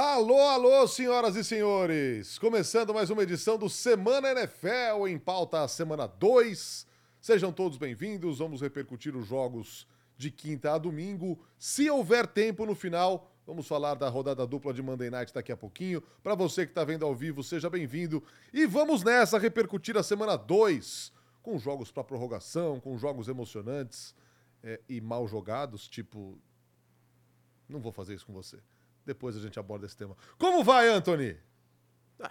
Alô, alô, senhoras e senhores! Começando mais uma edição do Semana NFL em pauta semana 2. Sejam todos bem-vindos. Vamos repercutir os jogos de quinta a domingo. Se houver tempo no final, vamos falar da rodada dupla de Monday Night daqui a pouquinho. Para você que está vendo ao vivo, seja bem-vindo. E vamos nessa repercutir a semana 2 com jogos para prorrogação, com jogos emocionantes é, e mal jogados, tipo. Não vou fazer isso com você. Depois a gente aborda esse tema. Como vai, Anthony? Ah,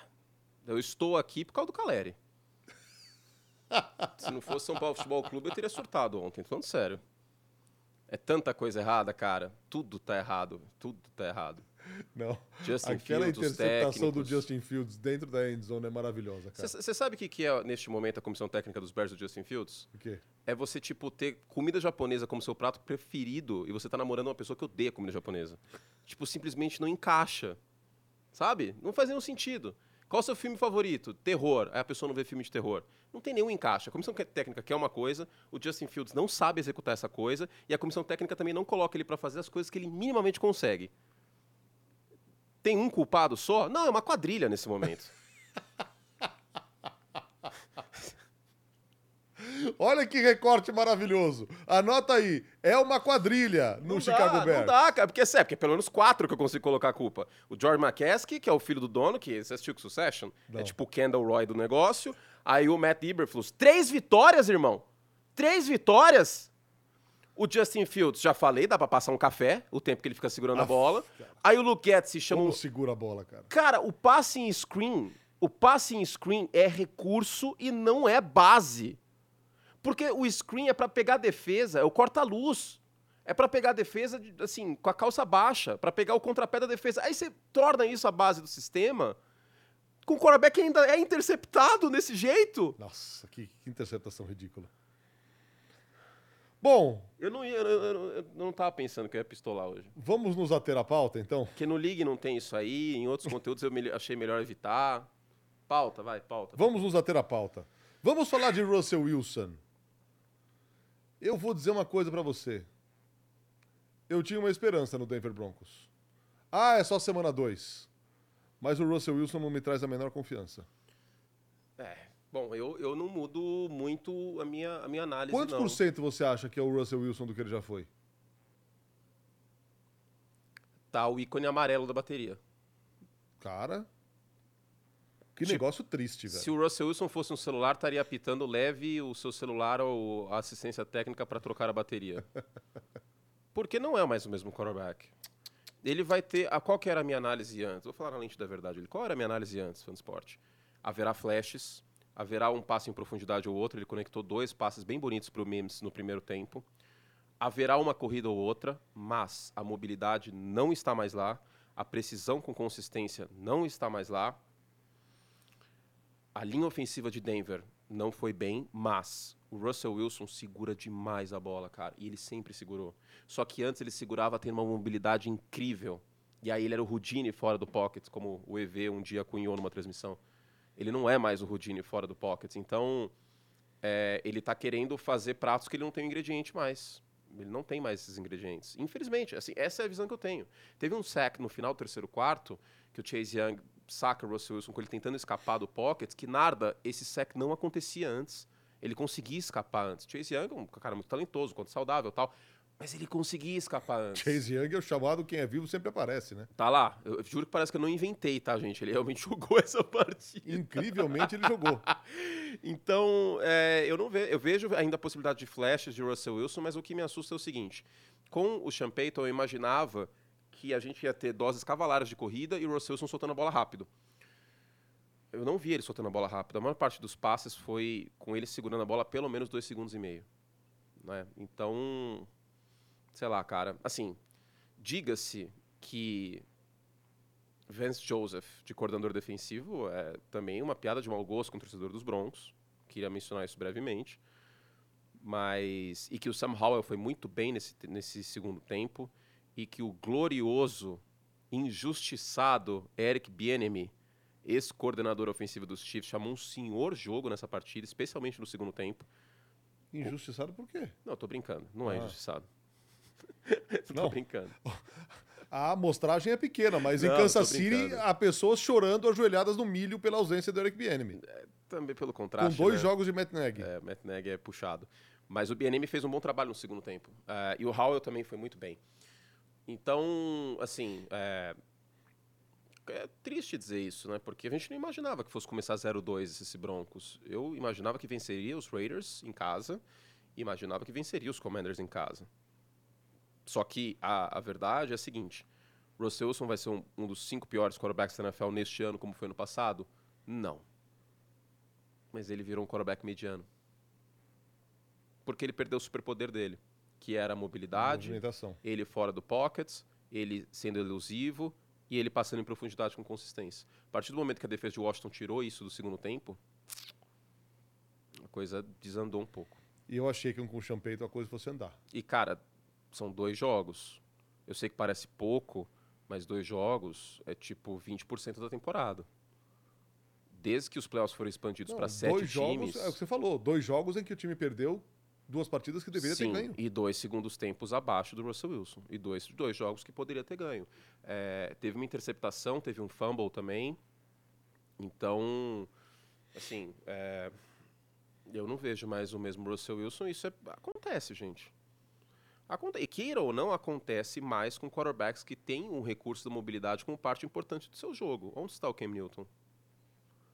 eu estou aqui por causa do Caleri. Se não fosse São Paulo Futebol Clube, eu teria surtado ontem, falando sério. É tanta coisa errada, cara. Tudo tá errado. Tudo tá errado. Não. Justin Aquela Fields, interceptação do. Justin Fields dentro da endzone é maravilhosa, cara. Você sabe o que, que é, neste momento, a comissão técnica dos Bears do Justin Fields? O quê? É você, tipo, ter comida japonesa como seu prato preferido e você tá namorando uma pessoa que odeia comida japonesa. Tipo, simplesmente não encaixa. Sabe? Não faz nenhum sentido. Qual o seu filme favorito? Terror. Aí a pessoa não vê filme de terror. Não tem nenhum encaixe. A comissão técnica quer uma coisa, o Justin Fields não sabe executar essa coisa, e a comissão técnica também não coloca ele pra fazer as coisas que ele minimamente consegue. Tem um culpado só? Não, é uma quadrilha nesse momento. Olha que recorte maravilhoso. Anota aí. É uma quadrilha no Não Chicago dá, Bears. Não dá, cara, porque, é, porque é pelo menos quatro que eu consigo colocar a culpa. O George McCaskey, que é o filho do dono, que você assistiu com Succession, Não. é tipo o Kendall Roy do negócio. Aí o Matt Eberflus. Três vitórias, irmão! Três vitórias! O Justin Fields, já falei, dá pra passar um café, o tempo que ele fica segurando a Aff, bola. cara. Aí o Luke Getz chama Como segura a bola, cara? Cara, o passing screen, o passing screen é recurso e não é base. Porque o screen é pra pegar a defesa, é o corta-luz. É pra pegar a defesa, de- assim, com a calça baixa, pra pegar o contrapé da defesa. Aí você torna isso a base do sistema, com o quarterback que ainda é interceptado desse jeito. Nossa, que, que interceptação ridícula. Bom, Eu não, ia- eu, eu- eu não tava pensando que eu ia pistolar hoje. vamos nos ater à pauta, então? Porque no League não tem isso aí, em outros conteúdos eu me- achei melhor evitar. Pauta, vai, pauta. Vamos nos ater à pauta. Vamos falar de Russell Wilson. Eu vou dizer uma coisa pra você. Eu tinha uma esperança no Denver Broncos. Ah, é só semana 2. Mas o Russell Wilson não me traz a menor confiança. É, bom, eu, eu não mudo muito a minha, a minha análise, Quantos não. por cento você acha que é o Russell Wilson do que ele já foi? Tá o ícone amarelo da bateria. Cara. Que Tipo, negócio triste, velho. Se o Russell Wilson fosse um celular, estaria apitando leve o seu celular ou a assistência técnica para trocar a bateria. Porque não é mais o mesmo quarterback. Ele vai ter. A, qual que era a minha análise antes? Vou falar na lente da verdade. Qual era a minha análise antes, fã do esporte? Haverá flashes, haverá um passe em profundidade ou outro. Ele conectou dois passes bem bonitos para o Mims no primeiro tempo. Haverá uma corrida ou outra, mas a mobilidade não está mais lá. A precisão com consistência não está mais lá. A linha ofensiva de Denver não foi bem, mas o Russell Wilson segura demais a bola, cara. E ele sempre segurou. Só que antes ele segurava tendo uma mobilidade incrível. E aí ele era o Houdini fora do pocket, como o EV um dia cunhou numa transmissão. Ele não é mais o Houdini fora do pocket. Então, é, ele tá querendo fazer pratos que ele não tem o ingrediente mais. Ele não tem mais esses ingredientes. Infelizmente, assim, essa é a visão que eu tenho. Teve um sack no final do terceiro quarto, que o Chase Young saca o Russell Wilson com ele tentando escapar do pocket, que nada, esse sack não acontecia antes. Ele conseguia escapar antes. Chase Young é um cara muito talentoso, quanto saudável tal, mas ele conseguia escapar antes. Chase Young é o chamado quem é vivo sempre aparece, né? Tá lá. Eu juro que parece que eu não inventei, tá, gente? Ele realmente jogou essa partida. Incrivelmente ele jogou. Então, é, eu não vejo, eu vejo ainda a possibilidade de flashes de Russell Wilson, mas o que me assusta é o seguinte: com o Sean Payton, eu imaginava que a gente ia ter doses cavalares de corrida e o Russell Wilson soltando a bola rápido. Eu não vi ele soltando a bola rápido. A maior parte dos passes foi com ele segurando a bola pelo menos dois segundos e meio. Né? Então, sei lá, cara. Assim, diga-se que Vance Joseph, de coordenador defensivo, é também uma piada de mau gosto com o torcedor dos Broncos. Queria mencionar isso brevemente. Mas. E que o Sam Howell foi muito bem nesse, nesse segundo tempo. E que o glorioso, injustiçado Eric Bieniemy, ex-coordenador ofensivo dos Chiefs, chamou um senhor jogo nessa partida, especialmente no segundo tempo. Injustiçado por quê? Não, tô brincando. Não é Ah. injustiçado. Não. tô brincando. A amostragem é pequena, mas Não, em Kansas City há pessoas chorando ajoelhadas no milho pela ausência do Eric Bieniemy. Também pelo Com contraste. dois né? jogos de Matt Nagy. É, Matt Nagy é puxado. Mas o BNM fez um bom trabalho no segundo tempo. É, e o Howell também foi muito bem. Então, assim, é, é triste dizer isso, né? Porque a gente não imaginava que fosse começar 0-2 esse Broncos. Eu imaginava que venceria os Raiders em casa imaginava que venceria os Commanders em casa. Só que a, a verdade é a seguinte: Russell Wilson vai ser um, um dos cinco piores quarterbacks da NFL neste ano, como foi no passado? Não. Mas ele virou um quarterback mediano. Porque ele perdeu o superpoder dele, que era a mobilidade, ele fora do pocket, ele sendo elusivo e ele passando em profundidade com consistência. A partir do momento que a defesa de Washington tirou isso do segundo tempo, a coisa desandou um pouco. E eu achei que com o Champeito a coisa fosse andar. E, cara, são dois jogos. Eu sei que parece pouco, mas dois jogos é tipo 20% da temporada. Desde que os playoffs foram expandidos para sete dois times. jogos, é o que você falou, dois jogos em que o time perdeu duas partidas que deveria Sim, ter ganho. e dois segundos tempos abaixo do Russell Wilson. E dois, dois jogos que poderia ter ganho. É, teve uma interceptação, teve um fumble também. Então, assim, é, eu não vejo mais o mesmo Russell Wilson. Isso é- acontece, gente. Aconte e queira ou não, acontece mais com quarterbacks que têm um recurso da mobilidade como parte importante do seu jogo. Onde está o Cam Newton?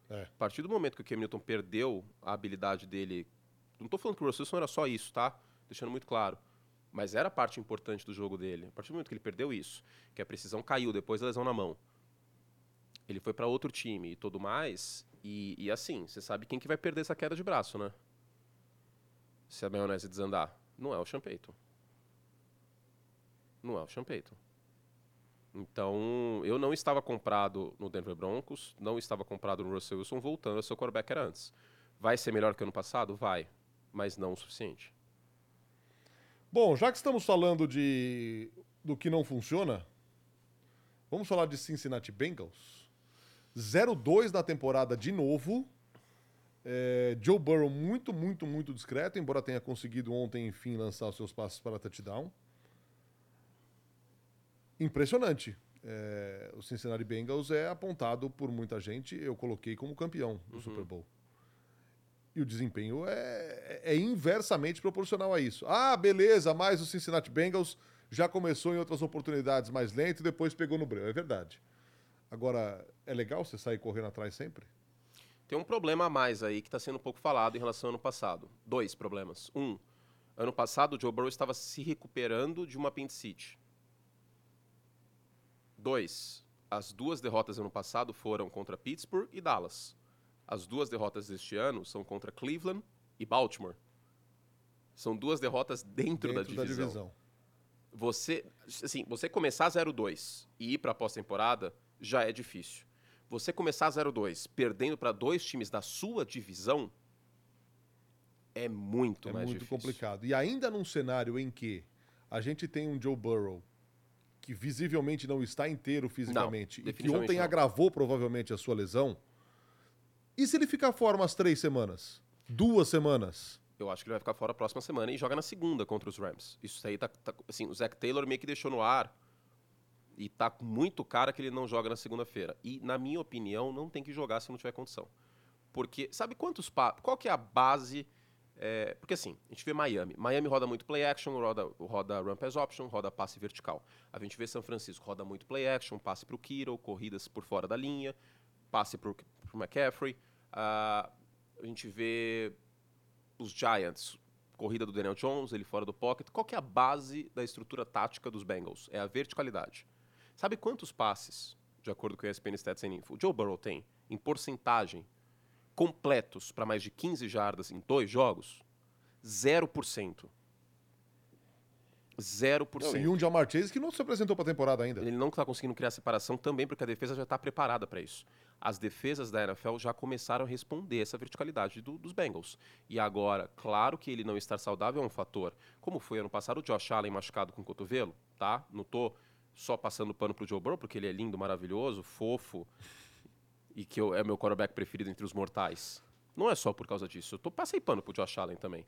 É. A partir do momento que o Cam Newton perdeu a habilidade dele. Não estou falando que o Russell Wilson era só isso, tá? Deixando muito claro. Mas era parte importante do jogo dele. A partir do momento que ele perdeu isso, que a precisão caiu depois da lesão na mão, ele foi para outro time e tudo mais. E, e assim, você sabe quem que vai perder essa queda de braço, né? Se a maionese desandar. Não é o Sean Payton. Não é o Sean Payton. Então, eu não estava comprado no Denver Broncos, não estava comprado no Russell Wilson, voltando a ser o quarterback era antes. Vai ser melhor que ano passado? Vai. Mas não o suficiente. Bom, já que estamos falando de do que não funciona, vamos falar de Cincinnati Bengals. 0-2 na temporada de novo. É, Joe Burrow muito, muito, muito discreto, embora tenha conseguido ontem, enfim, lançar os seus passos para touchdown. Impressionante. É, o Cincinnati Bengals é apontado por muita gente, eu coloquei como campeão do Super Bowl. E o desempenho é, é inversamente proporcional a isso. Ah, beleza, mas o Cincinnati Bengals já começou em outras oportunidades mais lento e depois pegou no breu. É verdade. Agora, é legal você sair correndo atrás sempre? Tem um problema a mais aí que está sendo um pouco falado em relação ao ano passado. Dois problemas. Um, ano passado o Joe Burrow estava se recuperando de uma apendicite. Dois, as duas derrotas ano passado foram contra Pittsburgh e Dallas. As duas derrotas deste ano são contra Cleveland e Baltimore. São duas derrotas dentro, Dentro da divisão. da divisão. Você, assim, você começar 0-2 e ir para a pós-temporada já é difícil. Você começar 0-2 perdendo para dois times da sua divisão é muito É mais muito difícil. complicado. E ainda num cenário em que a gente tem um Joe Burrow que visivelmente não está inteiro fisicamente e que ontem não. agravou provavelmente a sua lesão. E se ele ficar fora umas três semanas? Duas semanas? Eu acho que ele vai ficar fora a próxima semana e joga na segunda contra os Rams. Isso aí tá, tá- assim, o Zach Taylor meio que deixou no ar e tá muito cara que ele não joga na segunda-feira. E na minha opinião, não tem que jogar se não tiver condição. Porque sabe quantos pa qual que é a base é, porque assim, a gente vê Miami. Miami roda muito play action, roda, roda run pass option, roda passe vertical. A gente vê São Francisco, roda muito play action, passe para o Kiro, corridas por fora da linha, passe para o McCaffrey. Ah, a gente vê os Giants, corrida do Daniel Jones, ele fora do pocket. Qual que é a base da estrutura tática dos Bengals? É a verticalidade. Sabe quantos passes, de acordo com a ESPN Stats and Info, o Joe Burrow tem em porcentagem completos para mais de 15 jardas em dois jogos? 0%. 0%. E um Jamar Chase que não se apresentou para a temporada ainda. Ele não está conseguindo criar separação também porque a defesa já está preparada para isso. As defesas da NFL já começaram a responder essa verticalidade do- dos Bengals. E agora, claro que ele não estar saudável é um fator. Como foi ano passado o Josh Allen machucado com o cotovelo, tá? Não tô só passando pano pro Joe Burrow porque ele é lindo, maravilhoso, fofo e que eu- é meu quarterback preferido entre os mortais. Não é só por causa disso. Eu tô, passei pano pro Josh Allen também.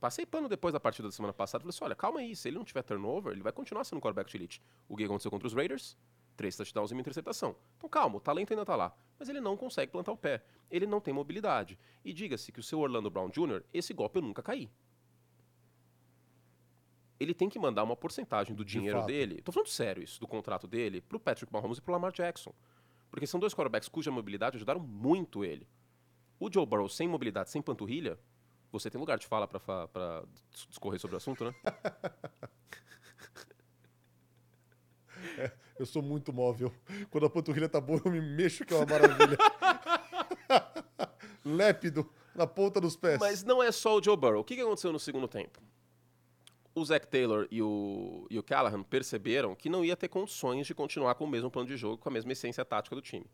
passei pano depois da partida da semana passada. Falei assim: olha, calma aí, se ele não tiver turnover, ele vai continuar sendo quarterback de elite. O que aconteceu contra os Raiders? Três touchdowns e uma interceptação. Então calma, o talento ainda tá lá. Mas ele não consegue plantar o pé. Ele não tem mobilidade. E diga-se que o seu Orlando Brown Jr., esse golpe eu nunca caí. Ele tem que mandar uma porcentagem do dinheiro fato. dele, tô falando sério isso, do contrato dele, pro Patrick Mahomes e pro Lamar Jackson. Porque são dois quarterbacks cuja mobilidade ajudaram muito ele. O Joe Burrow sem mobilidade, sem panturrilha, você tem lugar de fala dis- discorrer sobre o assunto, né? Eu sou muito móvel. Quando a panturrilha tá boa, eu me mexo, que é uma maravilha. Lépido, na ponta dos pés. Mas não é só o Joe Burrow. O que aconteceu no segundo tempo? O Zach Taylor e o, e o Callahan perceberam que não ia ter condições de continuar com o mesmo plano de jogo, com a mesma essência tática do time.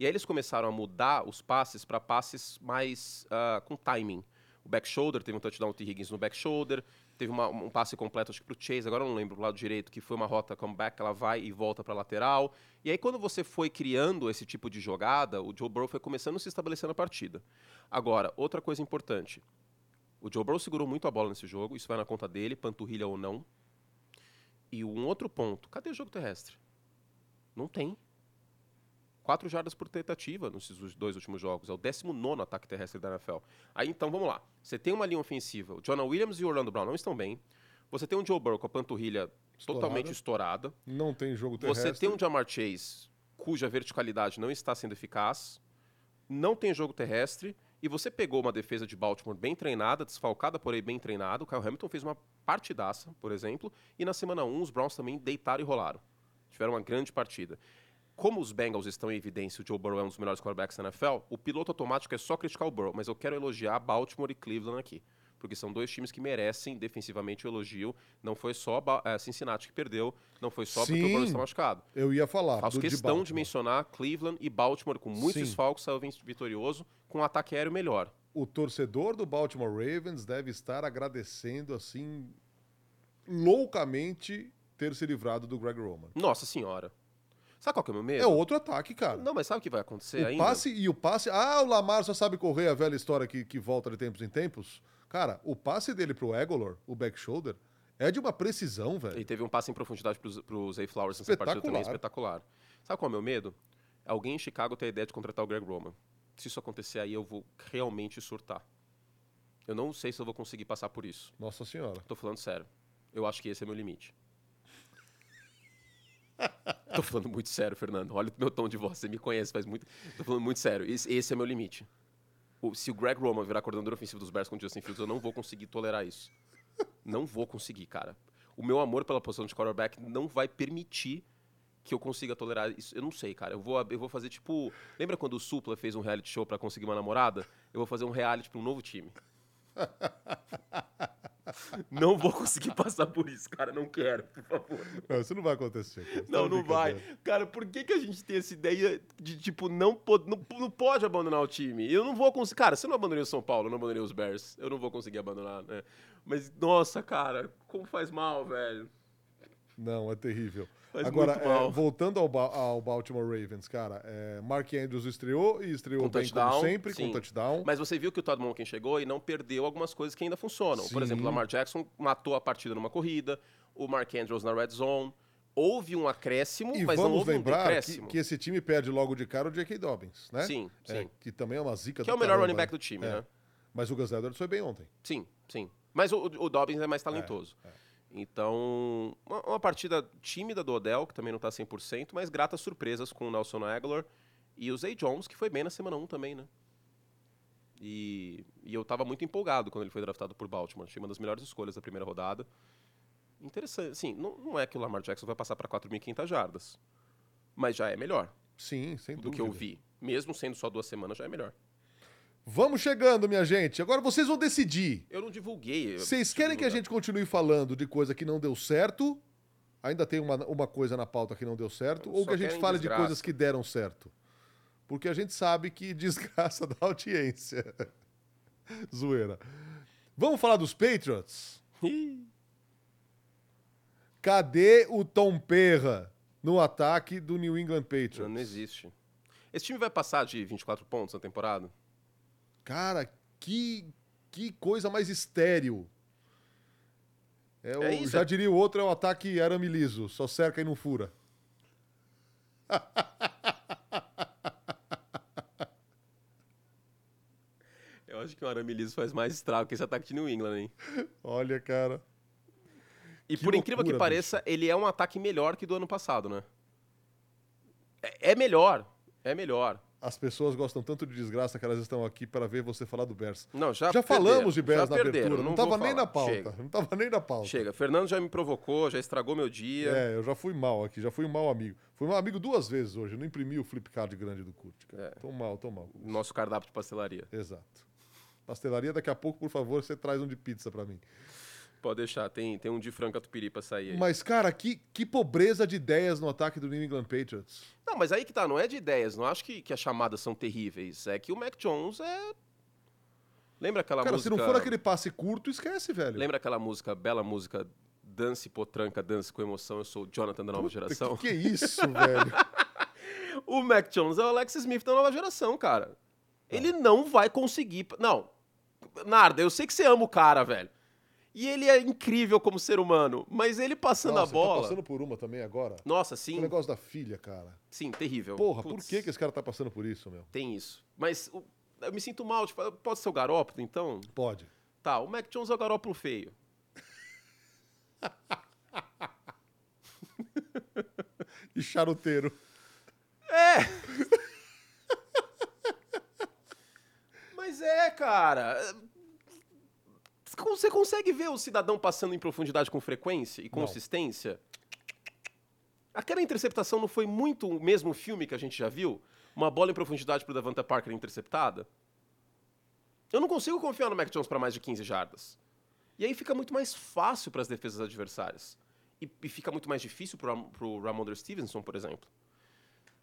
E aí eles começaram a mudar os passes para passes mais ah, com timing. O back shoulder, teve um touchdown do T. Higgins no back shoulder, teve uma- um passe completo, acho que pro Chase, agora não lembro, pro lado direito, que foi uma rota comeback, ela vai e volta para lateral. E aí quando você foi criando esse tipo de jogada, o Joe Burrow foi começando a se estabelecer na partida. Agora, outra coisa importante, o Joe Burrow segurou muito a bola nesse jogo, isso vai na conta dele, panturrilha ou não. E um outro ponto, cadê o jogo terrestre? Não tem. Quatro jardas por tentativa nesses dois últimos jogos. É o 19 ataque terrestre da NFL. Aí então, vamos lá. Você tem uma linha ofensiva. O Jonah Williams e o Orlando Brown não estão bem. Você tem um Joe Burrow com a panturrilha totalmente estourada. Não tem jogo terrestre. Você tem um Jamar Chase cuja verticalidade não está sendo eficaz, não tem jogo terrestre, e você pegou uma defesa de Baltimore bem treinada, desfalcada, porém bem treinada. O Kyle Hamilton fez uma partidaça, por exemplo, e na semana 1 os Browns também deitaram e rolaram. Tiveram uma grande partida. Como os Bengals estão em evidência, o Joe Burrow é um dos melhores quarterbacks da NFL, o piloto automático é só criticar o Burrow, mas eu quero elogiar Baltimore e Cleveland aqui. Porque são dois times que merecem defensivamente o elogio. Não foi só eh, Cincinnati que perdeu, não foi só porque o Burrow Sim. está machucado. Eu ia falar. Faço de questão de Baltimore. mencionar Cleveland e Baltimore com muitos Sim. desfalques, saiu vitorioso, com um ataque aéreo melhor. O torcedor do Baltimore Ravens deve estar agradecendo, assim, loucamente ter se livrado do Greg Roman. Nossa senhora. Sabe qual que é o meu medo? É outro ataque, cara. Não, mas sabe o que vai acontecer o ainda? passe e o passe. Ah, o Lamar só sabe correr, a velha história que, que volta de tempos em tempos. Cara, o passe dele pro Egolor, o back shoulder, é de uma precisão, velho. Ele teve um passe em profundidade pro, pro Zay Flowers nessa partida também espetacular. Sabe qual é o meu medo? Alguém em Chicago ter a ideia de contratar o Greg Roman. Se isso acontecer aí, eu vou realmente surtar. Eu não sei se eu vou conseguir passar por isso. Nossa senhora. Tô falando sério. Eu acho que esse é meu limite. Tô falando muito sério, Fernando. Olha o meu tom de voz, você me conhece, faz muito. Tô falando muito sério. Esse, esse é meu limite. O- se o Greg Roman virar coordenador ofensivo dos Bears com o Justin Fields, eu não vou conseguir tolerar isso. Não vou conseguir, cara. O meu amor pela posição de quarterback não vai permitir que eu consiga tolerar isso. Eu não sei, cara. Eu vou, eu vou fazer tipo. Lembra quando o Supla fez um reality show pra conseguir uma namorada? Eu vou fazer um reality pra um novo time. Não vou conseguir passar por isso, cara. Não quero, por favor. Não, isso não vai acontecer. cara. Você Não, não vai. brincadeira. Cara, por que, que a gente tem essa ideia de, tipo, não, po- não, não pode abandonar o time? Eu não vou conseguir. Cara, se eu não abandonei o São Paulo, eu não abandonei os Bears. Eu não vou conseguir abandonar, né? Mas, nossa, cara, como faz mal, velho. Não, é terrível. Faz Agora, muito é, voltando ao, Ba- ao Baltimore Ravens, cara, é, Mark Andrews estreou e estreou Com bem touchdown, como sempre, sim. com touchdown. Mas você viu que o Todd Monken chegou e não perdeu algumas coisas que ainda funcionam. Por Sim. exemplo, o Lamar Jackson matou a partida numa corrida, o Mark Andrews na red zone. Houve um acréscimo, E mas não vamos houve um lembrar que, decréscimo. que esse time perde logo de cara o J.K. Dobbins, né? Sim, É, sim. que também é uma zica Que é o melhor caramba, running back do time, É. né? Mas o Gus Edwards foi bem ontem. Sim, sim. Mas o, o Dobbins é mais talentoso. Então, uma, uma partida tímida do Odell, que também não tá 100%, mas gratas surpresas com o Nelson Aguilar e o Zay Jones, que foi bem na semana 1 também, né? E, e eu tava muito empolgado quando ele foi draftado por Baltimore. Achei uma das melhores escolhas da primeira rodada. Interessante. Sim, não, não é que o Lamar Jackson vai passar para 4.500 jardas, mas já é melhor Sim, sem do dúvida. que eu vi. Mesmo sendo só duas semanas, já é melhor. Vamos chegando, minha gente. Agora vocês vão decidir. Eu não divulguei. Vocês querem que a gente continue falando de coisa que não deu certo? Ainda tem uma, uma coisa na pauta que não deu certo? Ou que a gente fale de desgraça. coisas que deram certo? Porque a gente sabe que desgraça da audiência. Zoeira. Vamos falar dos Patriots? Cadê o Tom Perra no ataque do New England Patriots? Não, não existe. Esse time vai passar de 24 pontos na temporada? Cara, que, que coisa mais estéril. É, o, É isso, já é- diria o outro, é o ataque arame liso, só cerca e não fura. Eu acho que o arame liso faz mais estrago que esse ataque de New England, hein? Olha, cara. E Que por incrível que loucura, pareça, ele é um ataque melhor que do ano passado, né? É, é melhor. É melhor. As pessoas gostam tanto de desgraça que elas estão aqui para ver você falar do Bears. Não, já, Já, perderam, falamos de Bears já na perderam, abertura, não, vou tava nem na pauta. Chega, Não tava nem na pauta. chega. Fernando já me provocou, já estragou meu dia. É, eu já fui mal aqui, já fui um mau amigo. Fui mau amigo duas vezes hoje, não imprimi o flip card grande do Kurt. Cara. É. Tô mal, tô mal. Nosso cardápio de pastelaria. Exato. Pastelaria, daqui a pouco, por favor, você traz um de pizza pra mim. Pode deixar, tem, tem um de franca tupiri pra sair aí. Mas, cara, que, que pobreza de ideias no ataque do New England Patriots. Não, mas aí que tá, não é de ideias. Não acho que, que as chamadas são terríveis. É que o Mac Jones é. Lembra aquela cara, música. se não for aquele passe curto, esquece, velho. Lembra aquela música, bela música, Dance Potranca, Dance com Emoção, eu sou o Jonathan da nova geração? Que, que isso, velho? O Mac Jones é o Alex Smith da nova geração, cara. Ele não vai conseguir. Não. Narda, eu sei que você ama o cara, velho. E ele é incrível como ser humano, mas ele passando Nossa, a bola. tá passando por uma também agora. Nossa, O sim. negócio da filha, cara. Sim, terrível. Porra, por que, que esse cara tá passando por isso, meu? Tem isso. Mas o- eu me sinto mal, tipo, pode ser o Garópolo, então? Pode. Tá, o Mac Jones é o Garópolo feio. E charuteiro. É! Mas é, cara. Você consegue ver o cidadão passando em profundidade com frequência e consistência? Aquela interceptação não foi muito o mesmo filme que a gente já viu? Uma bola em profundidade pro Davanta Parker interceptada? Eu não consigo confiar no Mac Jones para mais de 15 jardas. E aí fica muito mais fácil para as defesas adversárias. E, e fica muito mais difícil pro, pro Ramondre Stevenson, por exemplo.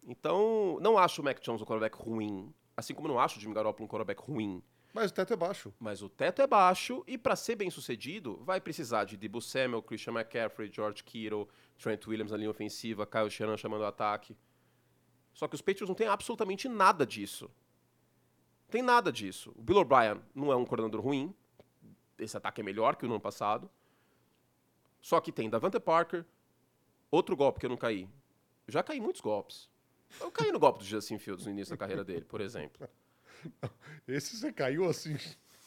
Então, não acho o Mac Jones um quarterback ruim. Assim como não acho o Jimmy Garoppolo um quarterback ruim. Mas o teto é baixo. Mas o teto é baixo e para ser bem sucedido, vai precisar de Debo Samuel, Christian McCaffrey, George Kittle, Trent Williams na linha ofensiva, Kyle Shanahan chamando o ataque. Só que os Patriots não têm absolutamente nada disso. Tem nada disso. O Bill O'Brien não é um coordenador ruim. Esse ataque é melhor que o no ano passado. Só que tem Davante Parker, outro golpe que eu não caí. Eu já caí muitos golpes. Eu caí no golpe do Justin Fields no início da carreira dele, por exemplo. Esse você caiu assim.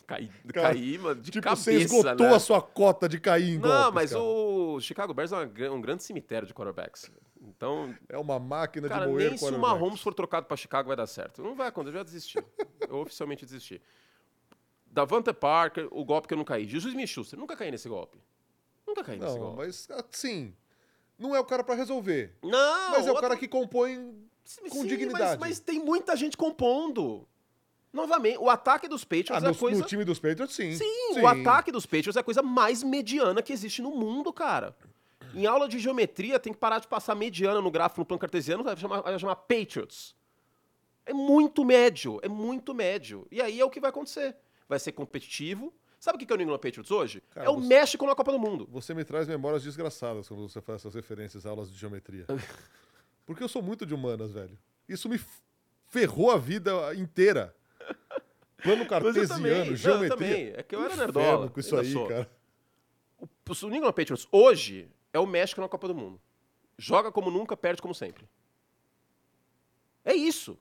Caí, Cara, caí mano, de tipo, cabeça, você esgotou né? a sua cota de cair em Não, golpes, mas cara. o Chicago Bears é um grande cemitério de quarterbacks. Então, É uma máquina cara, de moer nem se o. Mahomes for trocado pra Chicago vai dar certo. Não vai acontecer, eu já desisti. eu oficialmente desisti. Davante Parker, o golpe que eu não caí. Jesus Smith-Schuster, nunca caí nesse golpe. Nunca caí nesse Não, golpe. mas assim, não é o cara pra resolver. Não, mas é o outra- cara que compõe Sim, com mas- dignidade. Mas, tem muita gente compondo. Novamente, o ataque dos Patriots Ah, é no, a coisa... no time dos Patriots, sim. Sim, o ataque dos Patriots é a coisa mais mediana que existe no mundo, cara. Em aula de geometria, tem que parar de passar mediana no gráfico no plano cartesiano, vai chamar, vai chamar Patriots. É muito médio, é muito médio. E aí é o que vai acontecer. Vai ser competitivo. Sabe o que é o New England Patriots hoje? Cara, é o você- México na Copa do Mundo. Você me traz memórias desgraçadas quando você faz essas referências a aulas de geometria. Porque eu sou muito de humanas, velho. Isso me ferrou a vida inteira. Plano cartesiano, não, geometria. também. É que eu era nerdola. com isso aí, sou. cara. O, o New England Patriots hoje é o México na Copa do Mundo. Joga como nunca, perde como sempre. É isso.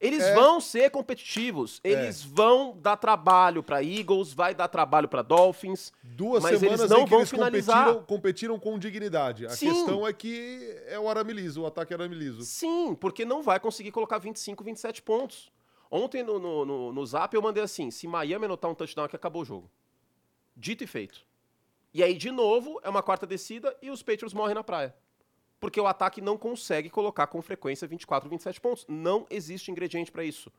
Eles É. vão ser competitivos. Eles vão dar trabalho para Eagles, vai dar trabalho para Dolphins. Duas Mas semanas eles não em que vão eles finalizar. competiram, competiram com dignidade. A Sim. questão é que é o arame liso, o ataque arame liso. Sim, porque não vai conseguir colocar 25, 27 pontos. Ontem no, no, no, no Zap eu mandei assim: se Miami anotar um touchdown aqui, acabou o jogo. Dito e feito. E aí, de novo, é uma quarta descida e os Patriots morrem na praia. Porque o ataque não consegue colocar com frequência 24, 27 pontos. Não existe ingrediente para isso.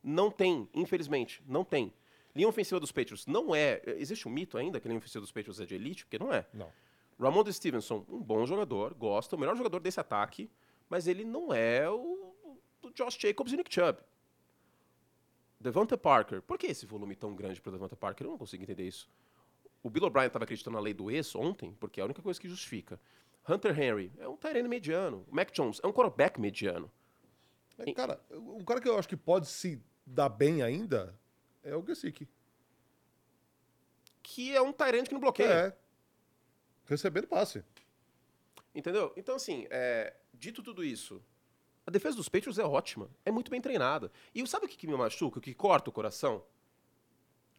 Não tem, infelizmente. Não tem. Linha ofensiva dos Patriots não é. Existe um mito ainda que a linha ofensiva dos Patriots é de elite? Porque não é. Não. Ramon Stevenson, um bom jogador, gosta, o melhor jogador desse ataque, mas ele não é o, o Josh Jacobs e Nick Chubb. Devonta Parker, por que esse volume tão grande para Devonta Parker? Eu não consigo entender isso. O Bill O'Brien estava acreditando na lei do ex ontem, porque é a única coisa que justifica. Hunter Henry é um Tyrene mediano. O Mac Jones é um quarterback mediano. É, cara, um cara que eu acho que pode se dar bem ainda é o Gesicki. Que é um Tyrene que não bloqueia. É. Recebendo passe. Entendeu? Então, assim, é, dito tudo isso, a defesa dos Patriots é ótima, é muito bem treinada. E sabe o que, que me machuca, o que corta o coração?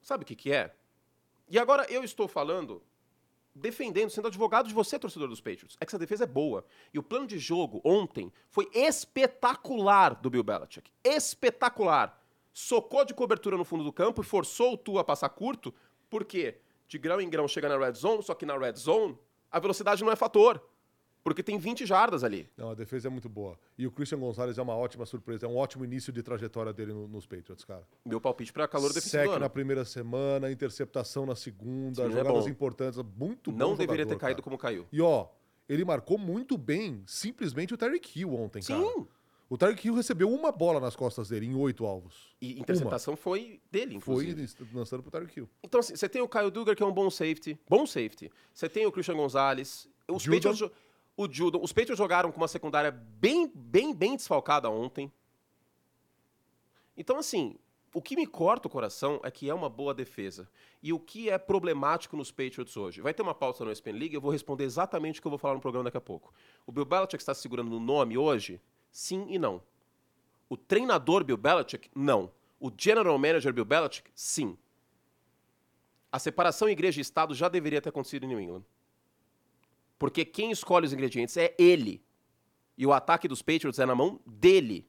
Sabe o que, que é? E agora eu estou falando, defendendo, sendo advogado de você, torcedor dos Patriots. É que essa defesa é boa. E o plano de jogo ontem foi espetacular do Bill Belichick. Espetacular. Socou de cobertura no fundo do campo e forçou o Tua a passar curto. Por quê? De grão em grão chega na red zone, só que na red zone a velocidade não é fator. Porque tem 20 jardas ali. Não, a defesa é muito boa. E o Christian Gonzalez é uma ótima surpresa. É um ótimo início de trajetória dele no- nos Patriots, cara. Meu palpite para calor defensivo. Sec na primeira semana, interceptação na segunda, Sim, é jogadas bom. importantes. Muito bom Não deveria jogador, ter caído cara. como caiu. E ó, ele marcou muito bem, simplesmente o Tyreek Hill ontem, cara. Sim. O Tyreek Hill recebeu uma bola nas costas dele, em oito alvos. E interceptação foi dele, Foi inclusive. lançando pro Tyreek Hill. Então, assim, você tem o Kyle Duggar, que é um bom safety. Bom safety. Você tem o Christian Gonzalez. Os. Patriots, o Judon. Os Patriots jogaram com uma secundária bem, bem, bem desfalcada ontem. Então, assim, o que me corta o coração é que é uma boa defesa. E o que é problemático nos Patriots hoje? Vai ter uma pauta no ESPN League, eu vou responder exatamente o que eu vou falar no programa daqui a pouco. O Bill Belichick está se segurando no nome hoje? Sim e não. O treinador Bill Belichick? Não. O general manager Bill Belichick? Sim. A separação igreja e Estado já deveria ter acontecido em New England. Porque quem escolhe os ingredientes é ele. E o ataque dos Patriots é na mão dele.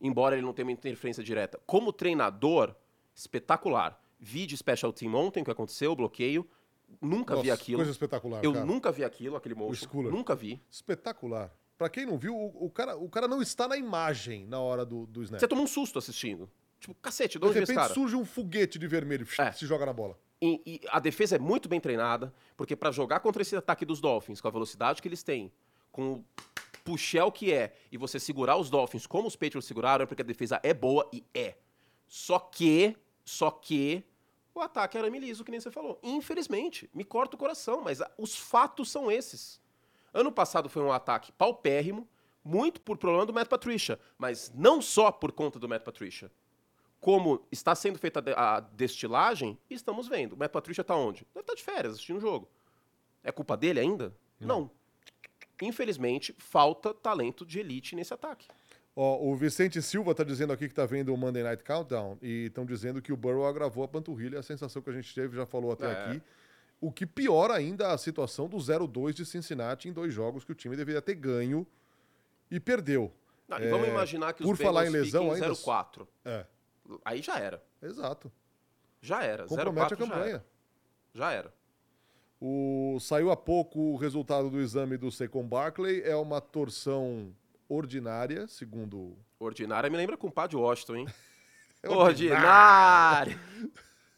Embora ele não tenha uma interferência direta. Como treinador, espetacular. Vi de special team ontem o que aconteceu, o bloqueio. Nunca vi Nossa, aquilo. Coisa espetacular, Eu cara. nunca vi aquilo, aquele. Schooler. Nunca vi. Espetacular. Pra quem não viu, o, o cara, o cara não está na imagem na hora do, do snap. Você toma um susto assistindo. Tipo, cacete, de De onde repente surge um foguete de vermelho É. se joga na bola. E, e a defesa é muito bem treinada, porque para jogar contra esse ataque dos Dolphins, com a velocidade que eles têm, com o puxel que é, e você segurar os Dolphins como os Patriots seguraram, é porque a defesa é boa e é. Só que, só que, o ataque era liso, que nem você falou. Infelizmente, me corta o coração, mas os fatos são esses. Ano passado foi um ataque paupérrimo, muito por problema do Matt Patricia, mas não só por conta do Matt Patricia como está sendo feita a de- a destilagem, estamos vendo. O Matt Patricia está onde? Deve estar de férias, assistindo o jogo. É culpa dele ainda? Não. Infelizmente, falta talento de elite nesse ataque. Ó, o Vicente Silva tá dizendo aqui que tá vendo o Monday Night Countdown e estão dizendo que o Burrow agravou a panturrilha, a sensação que a gente teve, já falou até É. aqui. O que piora ainda a situação do 0-2 de Cincinnati em dois jogos que o time deveria ter ganho e perdeu. Ah, e vamos É, imaginar que os por falar em lesão ainda- 0-4. É, Aí já era. exato. Já era. Compromete 0-4 a campanha. Já era. Já era. O, saiu há pouco o resultado do exame do Saquon Barkley, é uma torção ordinária, segundo Ordinária me lembra com o Pá de Washington, hein? É Ordinária!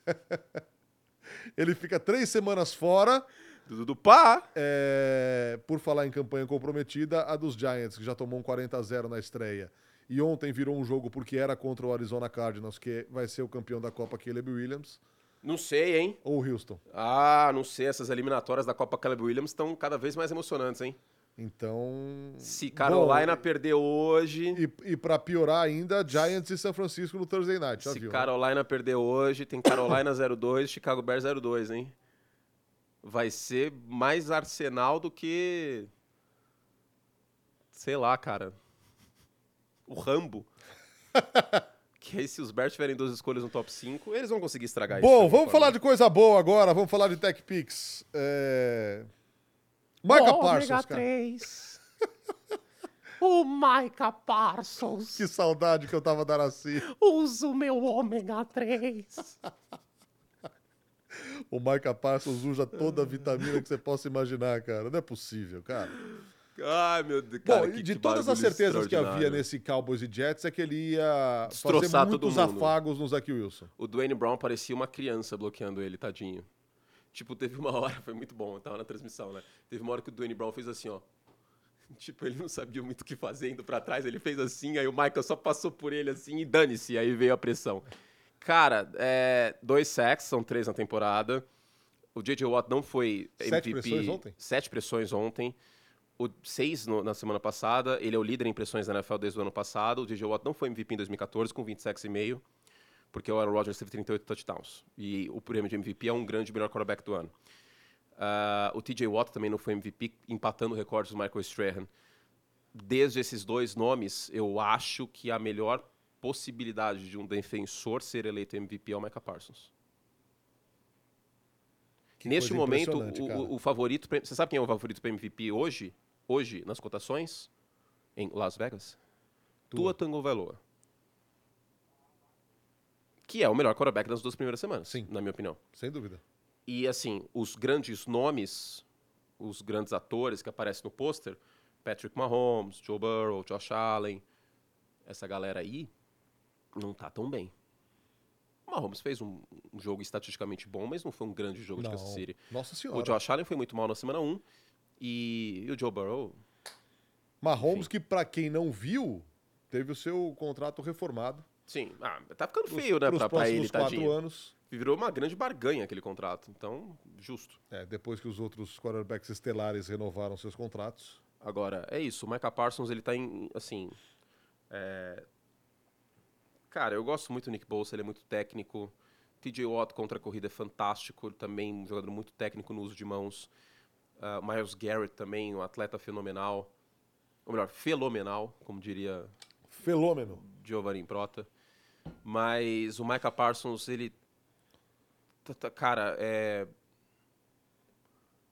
Ele fica três semanas fora. Dudu do Pá. É, por falar em campanha comprometida, a dos Giants, que já tomou um 40 a 0 na estreia. E ontem virou um jogo porque era contra o Arizona Cardinals, que vai ser o campeão da Copa Caleb Williams, Não sei, hein? ou Houston. Ah, não sei. Essas eliminatórias da Copa Caleb Williams estão cada vez mais emocionantes, hein? Então. Se Carolina Bom, perder hoje. e, e para piorar ainda, Giants e São Francisco no Thursday Night. Se viu? né? Carolina perder hoje, tem Carolina 02, Chicago Bears 02, hein? Vai ser mais Arsenal do que. Sei lá, cara. O Rambo. que aí, se os Bears tiverem duas escolhas no top 5, eles vão conseguir estragar isso. Bom, vamos alguma falar forma. de coisa boa agora. Vamos falar de Tech Pix. É... Micah Ômega Parsons, cara. 3. o Micah Parsons. Que saudade que eu tava da Araci. Usa o meu ômega 3. O Micah Parsons usa toda a vitamina que você possa imaginar, cara. Não é possível, cara. Ai, meu Deus. Cara, Bom, que- de que todas as certezas que havia nesse Cowboys e Jets é que ele ia Destroçar fazer muitos afagos no Zach Wilson. O Dwayne Brown parecia uma criança bloqueando ele, tadinho. Tipo, teve uma hora, foi muito bom, eu tava na transmissão, né? Teve uma hora que o Dwayne Brown fez assim, ó. Tipo, ele não sabia muito o que fazer, indo pra trás, ele fez assim, aí o Michael só passou por ele assim e dane-se, aí veio a pressão. Cara, é, dois sacks, são três na temporada. O J.J. Watt não foi Sete MVP. pressões ontem? Sete pressões ontem. O, seis no- na semana passada. Ele é o líder em pressões da NFL desde o ano passado. O J.J. Watt não foi MVP em 2014, com 20 sacks e meio porque o Aaron Rodgers teve 38 touchdowns. E o prêmio de MVP é um grande melhor quarterback do ano. Ah, o TJ Watt também não foi MVP, empatando recordes do Michael Strahan. Desde esses dois nomes, eu acho que a melhor possibilidade de um defensor ser eleito MVP é o Micah Parsons. Que Neste momento, o, o- favorito. Você sabe quem é o favorito para MVP hoje? Hoje, nas cotações? Em Las Vegas? Tua. Tua Tango Veloa. Que é o melhor quarterback das duas primeiras semanas, Sim. na minha opinião. Sem dúvida. E assim, os grandes nomes, os grandes atores que aparecem no pôster, Patrick Mahomes, Joe Burrow, Josh Allen, essa galera aí, não tá tão bem. O Mahomes fez um, um jogo estatisticamente bom, mas não foi um grande jogo de Não. Kansas City. Nossa O senhora. Josh Allen foi muito mal na semana 1 e, e o Joe Burrow, Mahomes, que pra quem não viu, teve o seu contrato reformado. sim, ah, tá ficando pros- feio, né, pros pra, pra ele, quatro tadinho. anos. Virou uma grande barganha aquele contrato, então, justo. É, depois que os outros quarterbacks estelares renovaram seus contratos. Agora, é isso. O Micah Parsons, ele tá em, assim... é, Cara, eu gosto muito do Nick Bolsa, ele é muito técnico. TJ Watt contra a corrida é fantástico, ele também um jogador muito técnico no uso de mãos. Ah, Miles Garrett também, um atleta fenomenal. Ou melhor, fenomenal, como diria Fenômeno. Giovanni Prota. Mas o Micah Parsons, ele. Cara, é.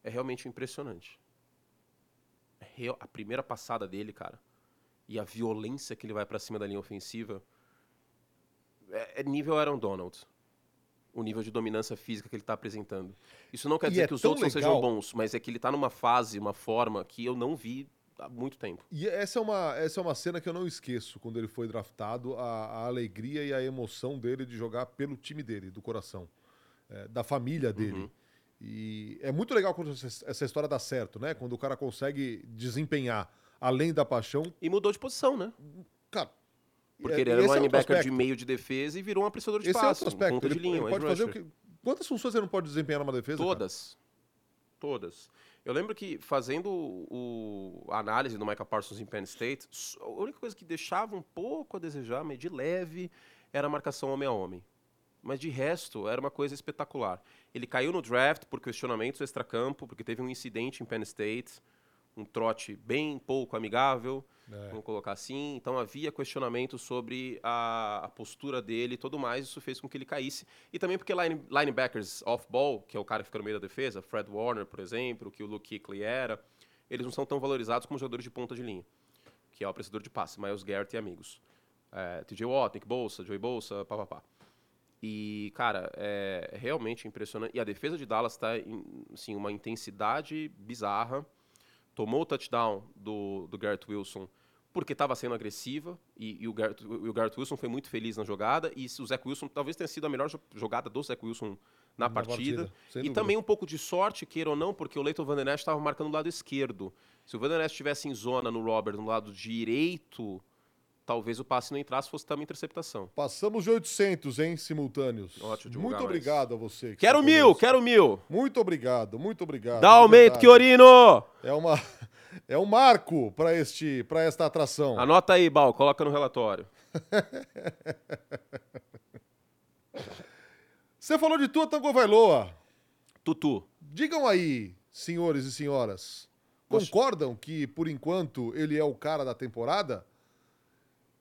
É realmente impressionante. É real- A primeira passada dele, cara, e a violência que ele vai pra cima da linha ofensiva. É, é nível Aaron Donald. O nível de dominância física que ele tá apresentando. Isso não quer E dizer é que os outros não sejam legal- bons, mas é que ele tá numa fase, uma forma que eu não vi há muito tempo. E essa é, uma, essa é uma cena que eu não esqueço quando ele foi draftado, a, a alegria e a emoção dele de jogar pelo time dele, do coração, é, da família dele. Uhum. E é muito legal quando essa essa história dá certo, né? Quando o cara consegue desempenhar além da paixão. E mudou de posição, né? Cara, Porque é- ele era um é linebacker de aspecto. meio de defesa e virou um apreciador de Esse é passe, outro um ponta de linha, ele um pode fazer o que. Quantas funções ele não pode desempenhar numa defesa? cara? Todas. Todas. Eu lembro que fazendo o, a análise do Micah Parsons em Penn State, a única coisa que deixava um pouco a desejar, mas de leve, era a marcação homem a homem. Mas de resto, era uma coisa espetacular. Ele caiu no draft por questionamentos extracampo, porque teve um incidente em Penn State, um trote bem pouco amigável, É. vamos colocar assim. Então havia questionamento sobre a, a postura dele e tudo mais, isso fez com que ele caísse. E também porque line, linebackers off-ball, que é o cara que fica no meio da defesa, Fred Warner, por exemplo, que o Luke Kuechly era, eles não são tão valorizados como jogadores de ponta de linha, que é o apreciador de passe, Miles Garrett e amigos. É, TJ Watt, Nick Bolsa, Joey Bolsa, papapá. E, cara, é realmente impressionante. E a defesa de Dallas está em assim, uma intensidade bizarra. Tomou o touchdown do, do Garrett Wilson porque estava sendo agressiva e, e o, Garrett, o Garrett Wilson foi muito feliz na jogada. E o Zach Wilson talvez tenha sido a melhor jo- jogada do Zach Wilson na, Na partida. partida, E dúvida. também um pouco de sorte, queira ou não, porque o Leighton Van Der estava marcando o lado esquerdo. Se o Van Der estivesse em zona no Robert no lado direito, talvez o passe não entrasse, fosse também interceptação. Passamos de 800, hein, simultâneos. Ótimo Muito divulgar mais. obrigado a você. que Quero mil, quero mil! Muito obrigado, muito obrigado. Dá aumento. Chiorino! É uma é um marco para este para esta atração. Anota aí, Bal, coloca no relatório. Você falou de Tua Tango Vailoa. Tutu. Digam aí, senhores e senhoras, concordam que por enquanto ele é o cara da temporada?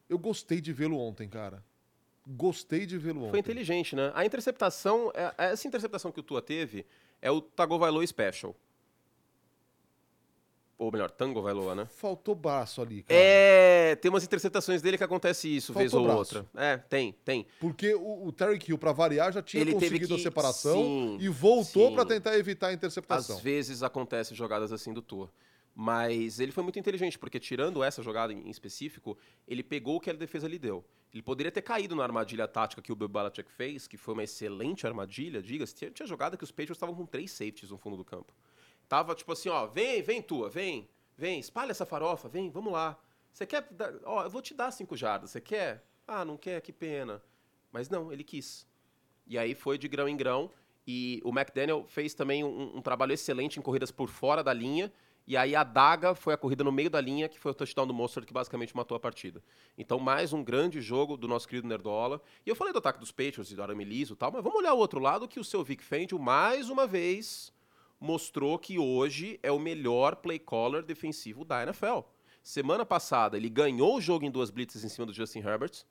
Eu gostei de vê-lo ontem, cara. Gostei de vê-lo ontem. Foi inteligente, né? A interceptação, é- essa interceptação que o Tua teve é o Tagovailoa Special. Ou melhor, Tango Vailoa, né? Faltou braço ali, cara. É, tem umas interceptações dele que acontece isso, vez Faltou ou braço. outra. É, tem, tem. Porque o, o Terry Hill, pra variar, já tinha Ele conseguido a que- separação sim, e voltou pra tentar evitar a interceptação. Às vezes acontece jogadas assim do Tua. Mas ele foi muito inteligente, porque tirando essa jogada em específico, ele pegou o que a defesa lhe deu. Ele poderia ter caído na armadilha tática que o Bill Belichick fez, que foi uma excelente armadilha, diga-se. Tinha, tinha jogada que os Patriots estavam com três safeties no fundo do campo. Tava tipo assim, ó, vem, vem Tua, vem, vem, espalha essa farofa, vem, vamos lá. Você quer, ó, eu vou te dar cinco jardas, você quer? Ah, não quer, que pena. Mas não, ele quis. E aí foi de grão em grão. E o McDaniel fez também um, um trabalho excelente em corridas por fora da linha. E aí a daga foi a corrida no meio da linha, que foi o touchdown do Mostert, que basicamente matou a partida. Então, mais um grande jogo do nosso querido Nerdola. E eu falei do ataque dos Patriots e do Arame e tal, mas vamos olhar o outro lado, que o seu Vic Fangio, mais uma vez, mostrou que hoje é o melhor play caller defensivo da NFL. Semana passada, ele ganhou o jogo em duas blitzes em cima do Justin Herbert,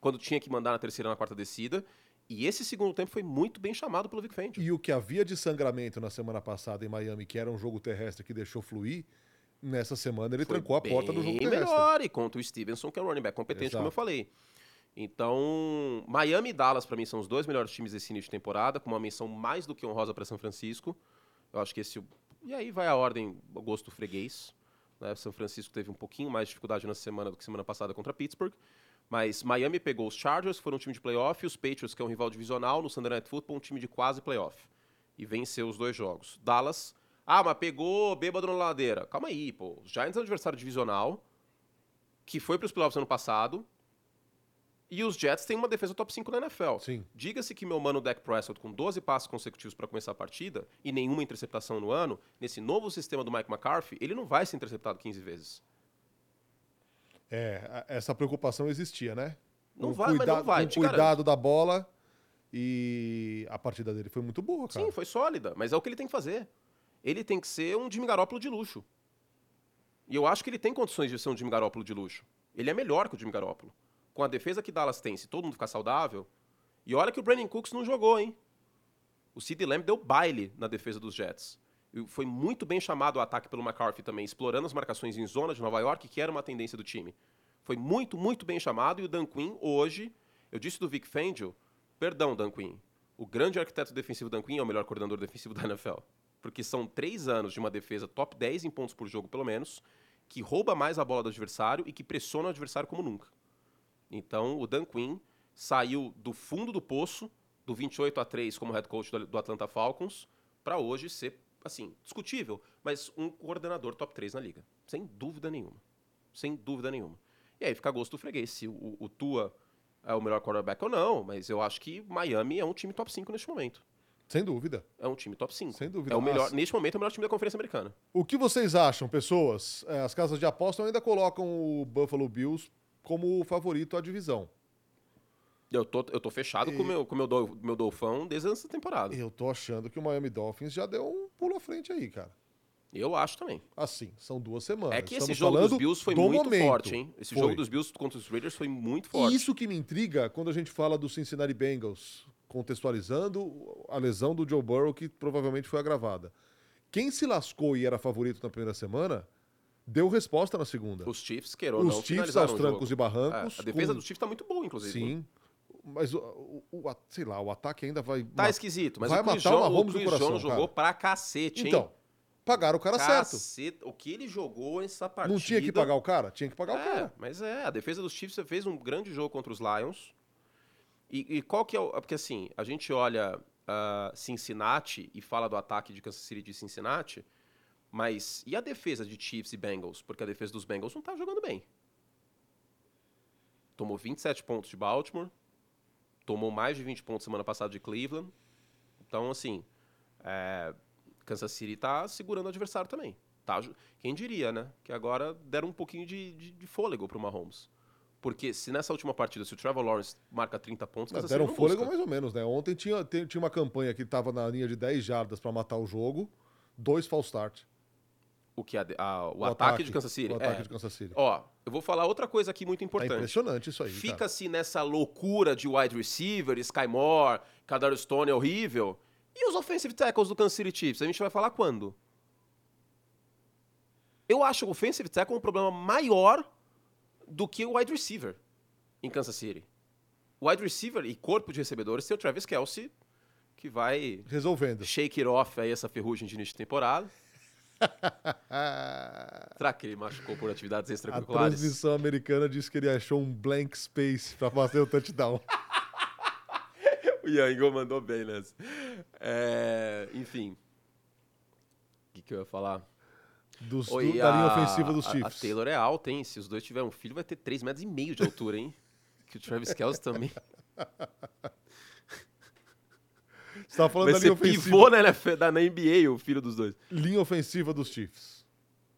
quando tinha que mandar na terceira e na quarta descida. E esse segundo tempo foi muito bem chamado pelo Vic Fangio. E o que havia de sangramento na semana passada em Miami, que era um jogo terrestre que deixou fluir, nessa semana ele Foi trancou a porta do jogo terrestre. melhor e contra o Stevenson, que é um running back competente, como eu Exato. falei. Então, Miami e Dallas, pra mim, são os dois melhores times desse início de temporada, com uma menção mais do que honrosa para São Francisco. Eu acho que esse. E aí vai a ordem, gosto freguês. Né? São Francisco teve um pouquinho mais de dificuldade na semana do que semana passada contra Pittsburgh. Mas Miami pegou os Chargers, foram um time de playoff, e os Patriots, que é um rival divisional, no Sunday Night Football, um time de quase playoff. E venceu os dois jogos. Dallas. Ah, mas pegou bêbado na ladeira. Calma aí, pô. Os Giants é um adversário divisional, que foi para os playoffs ano passado. E os Jets têm uma defesa top 5 da NFL. Sim. Diga-se que meu mano Dak Prescott, com 12 passos consecutivos para começar a partida e nenhuma interceptação no ano, nesse novo sistema do Mike McCarthy, ele não vai ser interceptado 15 vezes. É, essa preocupação existia, né? Não Com vai, mas não vai, garanto. cuidado da bola e a partida dele foi muito boa, cara. Sim, foi sólida, mas é o que ele tem que fazer. Ele tem que ser um Jimmy Garoppolo de luxo. E eu acho que ele tem condições de ser um Jimmy Garoppolo de luxo. Ele é melhor que o Jimmy Garoppolo. Com a defesa que Dallas tem, se todo mundo ficar saudável. E olha que o Brandon Cooks não jogou, hein? O Sid Lamb deu baile na defesa dos Jets. E foi muito bem chamado o ataque pelo McCarthy também, explorando as marcações em zona de Nova York, que era uma tendência do time. Foi muito, muito bem chamado. E o Dan Quinn, hoje, eu disse do Vic Fangio, perdão, Dan Quinn, o grande arquiteto defensivo Dan Quinn é o melhor coordenador defensivo da NFL. Porque são três anos de uma defesa top 10 em pontos por jogo, pelo menos, que rouba mais a bola do adversário e que pressiona o adversário como nunca. Então, o Dan Quinn saiu do fundo do poço, do 28 a 3 como head coach do do Atlanta Falcons, para hoje ser, assim, discutível, mas um coordenador top 3 na liga. Sem dúvida nenhuma. Sem dúvida nenhuma. E aí fica a gosto do freguês se o, o Tua é o melhor quarterback ou não, mas eu acho que Miami é um time top 5 neste momento. Sem dúvida. É um time top 5. Sem dúvida. É o melhor, As- neste momento, é o melhor time da Conferência Americana. O que vocês acham, pessoas? É, As casas de aposta ainda colocam o Buffalo Bills como o favorito à divisão. Eu tô, eu tô fechado com o meu, com meu, dol- meu Dolfão desde essa temporada. Eu tô achando que o Miami Dolphins já deu um pulo à frente aí, cara. Eu acho também. Assim, são duas semanas. É que esse Estamos jogo dos Bills foi do muito momento. forte, hein? Esse Foi. jogo dos Bills contra os Raiders foi muito E forte. isso que me intriga quando a gente fala do Cincinnati Bengals, contextualizando a lesão do Joe Burrow, que provavelmente foi agravada. Quem se lascou e era favorito na primeira semana, deu resposta na segunda. Os Chiefs, queiram ou Os não, Chiefs finalizaram aos o trancos e barrancos. É, a defesa com- dos Chiefs tá muito boa, inclusive. Sim. Mas, o, o- o sei lá, o ataque ainda vai... Tá esquisito, mas vai o Chris matar o Jones, o Mahomes Chris coração, Jones cara. jogou pra cacete, hein? Então, pagaram o cara certo. Caceta, o que ele jogou nessa partida... Não tinha que pagar o cara? Tinha que pagar o É, cara. mas é, a defesa dos Chiefs fez um grande jogo contra os Lions. E, e qual que é o... Porque assim, a gente olha ah, Cincinnati e fala do ataque de Kansas City de Cincinnati, mas e a defesa de Chiefs e Bengals? Porque a defesa dos Bengals não tá jogando bem. Tomou 27 pontos de Baltimore, tomou mais de 20 pontos semana passada de Cleveland. Então, assim, é, Kansas City tá segurando o adversário também. Tá, quem diria, né? Que agora deram um pouquinho de, de, de fôlego pro Mahomes. Porque se nessa última partida, se o Trevor Lawrence marca 30 pontos, Mas deram fôlego busca. mais ou menos, né? Ontem tinha, tinha uma campanha que tava na linha de 10 jardas pra matar o jogo, dois false start. O que? A, a- o, ataque, de Kansas City? O ataque É. de Kansas City. Ó, eu vou falar outra coisa aqui muito É importante. impressionante isso aí. Fica-se nessa loucura de wide receiver, Sky Moore, Kadar Stone é horrível. E os offensive tackles do Kansas City Chiefs? A gente vai falar quando? Eu acho o offensive tackle um problema maior do que o wide receiver em Kansas City. O wide receiver e corpo de recebedores tem o Travis Kelsey, que vai Resolvendo. shake it off aí essa ferrugem de início de temporada. Será que ele machucou por atividades a extracurriculares? transmissão americana disse que ele achou um blank space pra fazer o touchdown. O Yango mandou bem nessa. É, enfim. O que, que eu ia falar? Dos, Oi, do- da linha a- ofensiva dos a- Chiefs. A Taylor é alta, hein? Se os dois tiverem um filho, vai ter 3 metros e meio de altura, hein? que o Travis Kelce também. Você tava falando Vai da linha pivô ofensiva, na, NFL, da- na NBA, o filho dos dois. linha ofensiva dos Chiefs.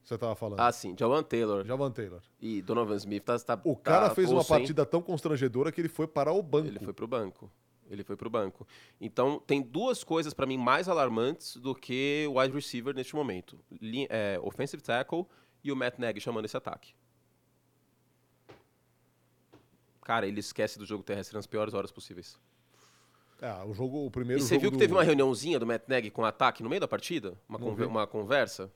Você tava falando. Ah, sim. Jawan Taylor Javan Taylor. e Donovan Smith tá, tá O cara tá fez uma hein? partida tão constrangedora que ele foi para o banco. Ele foi pro banco. Ele foi pro banco. Então, tem duas coisas para mim mais alarmantes do que o wide receiver neste momento. Li é, offensive tackle e o Matt Nagy chamando esse ataque. Cara, ele esquece do jogo terrestre nas piores horas possíveis. É, o jogo, o primeiro E você viu que do- teve uma reuniãozinha do Matt Nagy com o ataque no meio da partida? Uma, conver- uma conversa?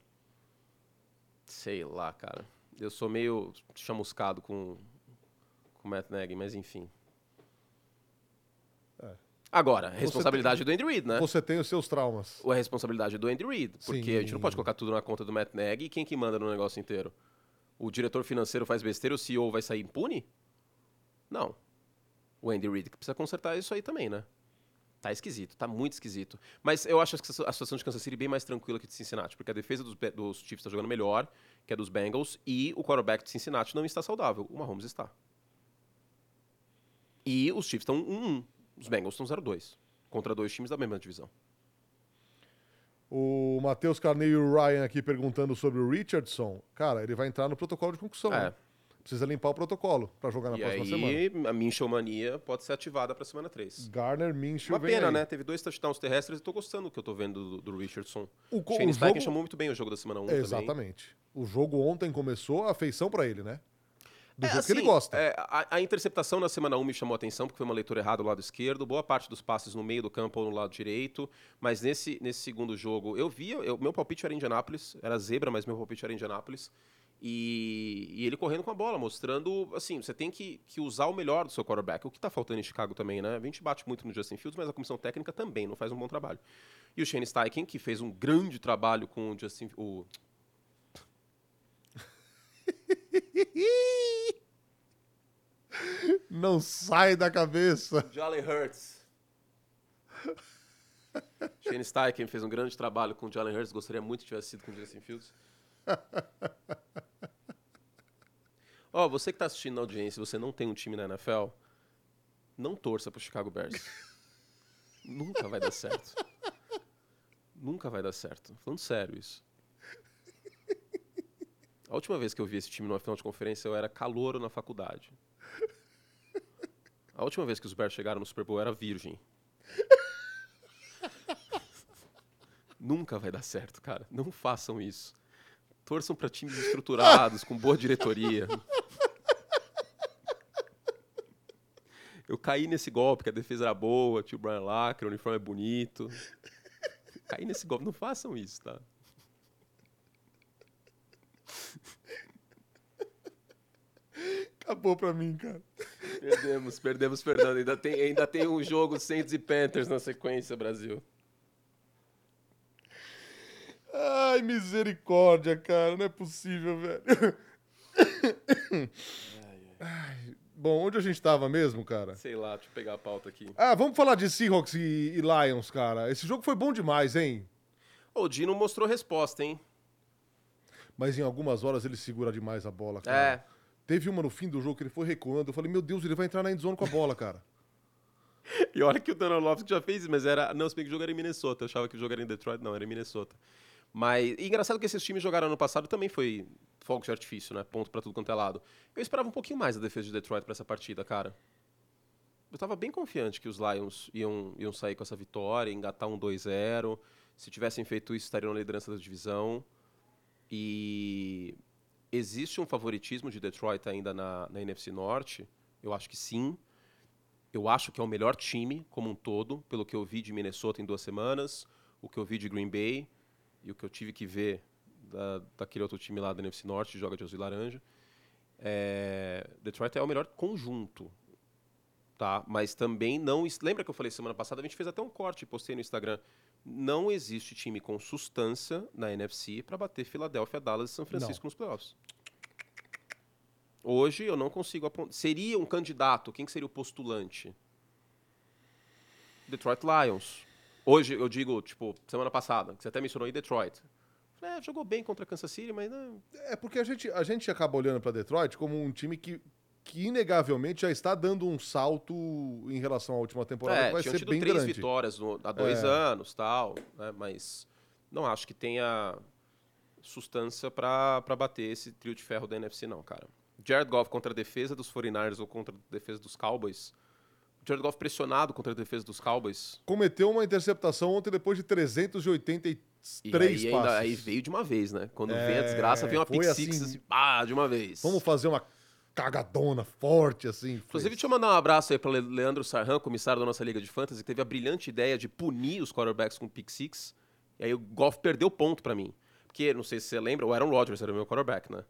Sei lá, cara. Eu sou meio chamuscado com, com o Matt Nagy, mas enfim. É. Agora, responsabilidade do Andy Reid, né? Você tem os seus traumas. Ou a responsabilidade do Andy Reid, porque a gente não pode Sim. colocar tudo na conta do Matt Nagy e quem que manda no negócio inteiro? O diretor financeiro faz besteira, o CEO vai sair impune? Não. O Andy Reid que precisa consertar isso aí também, né? Tá esquisito, tá muito esquisito. Mas eu acho a a situação de Kansas City bem mais tranquila que de Cincinnati, porque a defesa dos, dos Chiefs está jogando melhor que a dos Bengals e o quarterback de Cincinnati não está saudável. O Mahomes está. E os Chiefs estão 1-1. Os Bengals estão 0-2. Contra dois times da mesma divisão. O Matheus Carneiro e o Ryan aqui perguntando sobre o Richardson. Cara, ele vai entrar no protocolo de concussão. É. né? Precisa limpar o protocolo pra jogar na e próxima aí, semana. a Minchel Mania pode ser ativada para semana 3. Garner Minshew Uma pena, aí. né? Teve dois touchdowns terrestres e tô gostando do que eu tô vendo do, do Richardson. O, Shane o jogo... chamou muito bem o jogo da semana 1 também. Exatamente. O jogo ontem começou a feição pra ele, né? Do É, jeito que ele assim, gosta. é, a, a interceptação na semana 1 me chamou a atenção, porque foi uma leitura errada do lado esquerdo, boa parte dos passes no meio do campo ou no lado direito, mas nesse, nesse segundo jogo eu vi, eu, meu palpite era Indianápolis, era zebra, mas meu palpite era Indianápolis, e, e ele correndo com a bola, mostrando, assim, você tem que, que usar o melhor do seu quarterback, o que tá faltando em Chicago também, né? A gente bate muito no Justin Fields, mas a comissão técnica também não faz um bom trabalho. E o Shane Steichen, que fez um grande trabalho com o Justin... O, Não sai da cabeça. Jalen Hurts. Shane Steichen fez um grande trabalho com o Jalen Hurts. Gostaria muito que tivesse sido com o Justin Fields. Ó, você que tá assistindo na audiência, você não tem um time na NFL, não torça pro Chicago Bears. Nunca vai dar certo. Nunca vai dar certo. Falando sério isso. A última vez que eu vi esse time numa final de conferência, eu era calouro na faculdade. A última vez que os Bears chegaram no Super Bowl era virgem. Nunca vai dar certo, cara. Não façam isso. Torçam para times estruturados, com boa diretoria. Eu caí nesse golpe, que a defesa era boa, tinha o Brian Lacre, o uniforme é bonito. Caí nesse golpe. Não façam isso, tá? Acabou pra mim, cara. Perdemos, perdemos, Fernando. Ainda tem, ainda tem um jogo Saints e Panthers na sequência, Brasil. Ai, misericórdia, cara. Não é possível, velho. Ai, Bom, onde a gente tava mesmo, cara? Sei lá, deixa eu pegar a pauta aqui. Ah, vamos falar de Seahawks e, e Lions, cara. Esse jogo foi bom demais, hein? O Dino mostrou resposta, hein? Mas em algumas horas ele segura demais a bola, É. cara. Teve uma no fim do jogo que ele foi recuando. Eu falei, meu Deus, ele vai entrar na endzone com a bola, cara. E olha que o Donald já fez mas era. Não, se bem que o jogo era em Minnesota. Eu achava que o jogo era em Detroit, não, era em Minnesota. Mas. E engraçado que esses times jogaram ano passado também foi fogo de artifício, né? Ponto pra tudo quanto é lado. Eu esperava um pouquinho mais da defesa de Detroit pra essa partida, cara. Eu tava bem confiante que os Lions iam, iam sair com essa vitória, engatar um 2-0. Se tivessem feito isso, estariam na liderança da divisão. E existe um favoritismo de Detroit ainda na, na NFC Norte? Eu acho que sim. Eu acho que é o melhor time como um todo, pelo que eu vi de Minnesota em duas semanas, o que eu vi de Green Bay e o que eu tive que ver da, daquele outro time lá da NFC Norte, que joga de azul e laranja. É, Detroit é o melhor conjunto, tá? Mas também não... Lembra que eu falei semana passada? A gente fez até um corte, postei no Instagram. Não existe time com substância na NFC para bater Filadélfia, Dallas e São Francisco nos playoffs. Hoje eu não consigo apontar. Seria um candidato, quem que seria o postulante? Detroit Lions. Hoje eu digo, tipo, semana passada, que você até mencionou aí Detroit. É, jogou bem contra Kansas City, mas né, É porque a gente, a gente acaba olhando pra Detroit como um time que, que inegavelmente já está dando um salto em relação à última temporada, é, que vai ser tido bem três grande. vitórias no- há dois É. anos, tal, né, mas não acho que tenha sustância pra bater esse trio de ferro da NFC não, cara. Jared Goff contra a defesa dos 49ers ou contra a defesa dos Cowboys Jared Goff pressionado contra a defesa dos Cowboys. Cometeu uma interceptação ontem depois de 383 E passes. aí, ainda, aí veio de uma vez, né? Quando vem a É, desgraça, vem uma pick assim- six, assim, pá, de uma vez. Vamos fazer uma cagadona forte, assim. Inclusive, fez. deixa eu mandar um abraço aí para Leandro Sarran, comissário da nossa Liga de Fantasy, que teve a brilhante ideia de punir os quarterbacks com pick six. E aí o Goff perdeu ponto pra mim. Porque, não sei se você lembra, o Aaron Rodgers era o meu quarterback, né?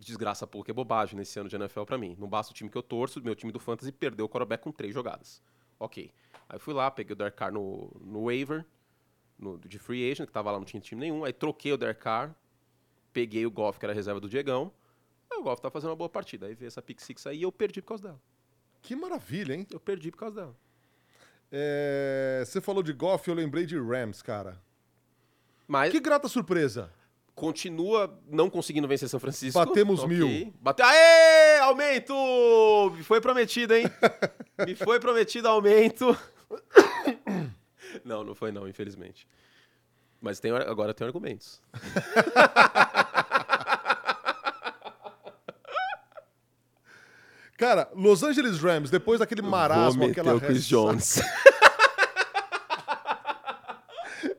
Desgraça pouca é bobagem nesse ano de NFL pra mim. Não basta o time que eu torço, meu time do Fantasy perdeu o quarterback com três jogadas. Ok. Aí fui lá, peguei o Derek Carr no, no waiver, no, de free agent, que tava lá, não tinha time nenhum. Aí troquei o Derek Carr, peguei o Goff, que era a reserva do Diegão. Aí o Goff tá fazendo uma boa partida. Aí veio essa pick six aí e eu perdi por causa dela. Que maravilha, hein? Eu perdi por causa dela. É, Você falou de Goff, eu lembrei de Rams, cara. Mas Que grata surpresa. Continua não conseguindo vencer São Francisco. Batemos Ok. mil. Bate... Aê! Aumento! Me foi prometido, hein? Me foi prometido aumento. Não, não foi não, infelizmente. Mas tem, agora tem argumentos. Cara, Los Angeles Rams, depois daquele marasmo, aquela Chris Jones.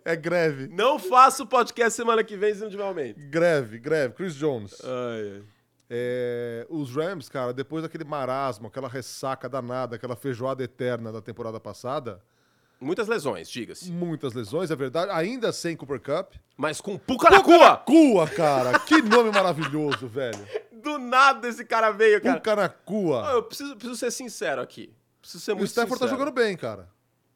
É greve. Não faço podcast semana que vem aumento. Greve, greve. Chris Jones. Ai, ai. É, os Rams, cara, depois daquele marasmo, aquela ressaca danada, aquela feijoada eterna da temporada passada, Muitas lesões, diga-se. muitas lesões, é verdade, ainda sem Cooper Cup. Mas com puca na cua! Cua, cara, que nome maravilhoso, velho. Do nada esse cara veio, cara. Puca na cua. Eu preciso, preciso ser sincero aqui. Preciso ser o muito Stafford tá sincero. jogando bem, cara.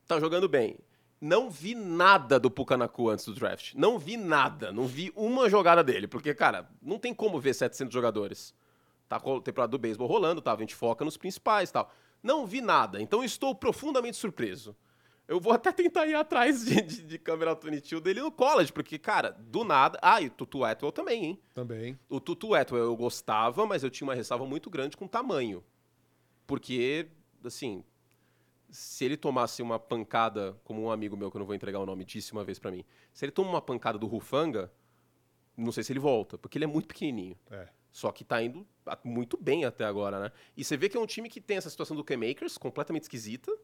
tá jogando bem. Não vi nada do Pucanacu antes do draft. Não vi nada. Não vi uma jogada dele. Porque, cara, não tem como ver 700 jogadores. Tá com a temporada do beisebol rolando, tá? A gente foca nos principais e tal. Não vi nada. Então estou profundamente surpreso. Eu vou até tentar ir atrás de, de, de câmera 22 dele no college, porque, cara, do nada. Ah, e o Tutu Atwell também, hein? Também. O Tutu Atwell eu gostava, mas eu tinha uma ressalva muito grande com o tamanho. Porque, assim, se ele tomasse uma pancada, como um amigo meu, que eu não vou entregar o nome, disse uma vez pra mim, se ele toma uma pancada do Rufanga, não sei se ele volta, porque ele é muito pequenininho. É. Só que tá indo muito bem até agora, né? E você vê que é um time que tem essa situação do K-Makers, completamente esquisita.